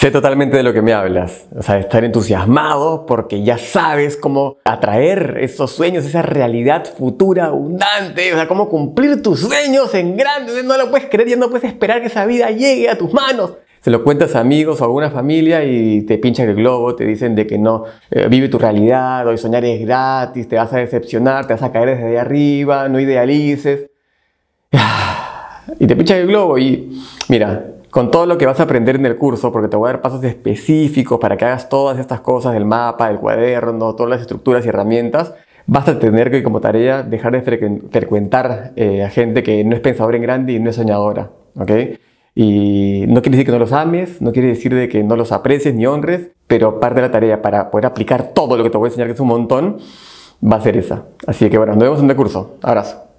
Sé totalmente de lo que me hablas, o sea, estar entusiasmado porque ya sabes cómo atraer esos sueños, esa realidad futura abundante, o sea, cómo cumplir tus sueños en grande, no lo puedes creer, ya no puedes esperar que esa vida llegue a tus manos. Se lo cuentas a amigos o a alguna familia y te pinchan el globo, te dicen de que no, eh, vive tu realidad, hoy soñar es gratis, te vas a decepcionar, te vas a caer desde arriba, no idealices. Y te pinchan el globo y mira, con todo lo que vas a aprender en el curso, porque te voy a dar pasos específicos para que hagas todas estas cosas del mapa, del cuaderno, todas las estructuras y herramientas, vas a tener que como tarea dejar de frecuentar eh, a gente que no es pensadora en grande y no es soñadora. ¿ok? Y no quiere decir que no los ames, no quiere decir de que no los aprecies ni honres, pero parte de la tarea para poder aplicar todo lo que te voy a enseñar, que es un montón, va a ser esa. Así que bueno, nos vemos en el curso. Abrazo.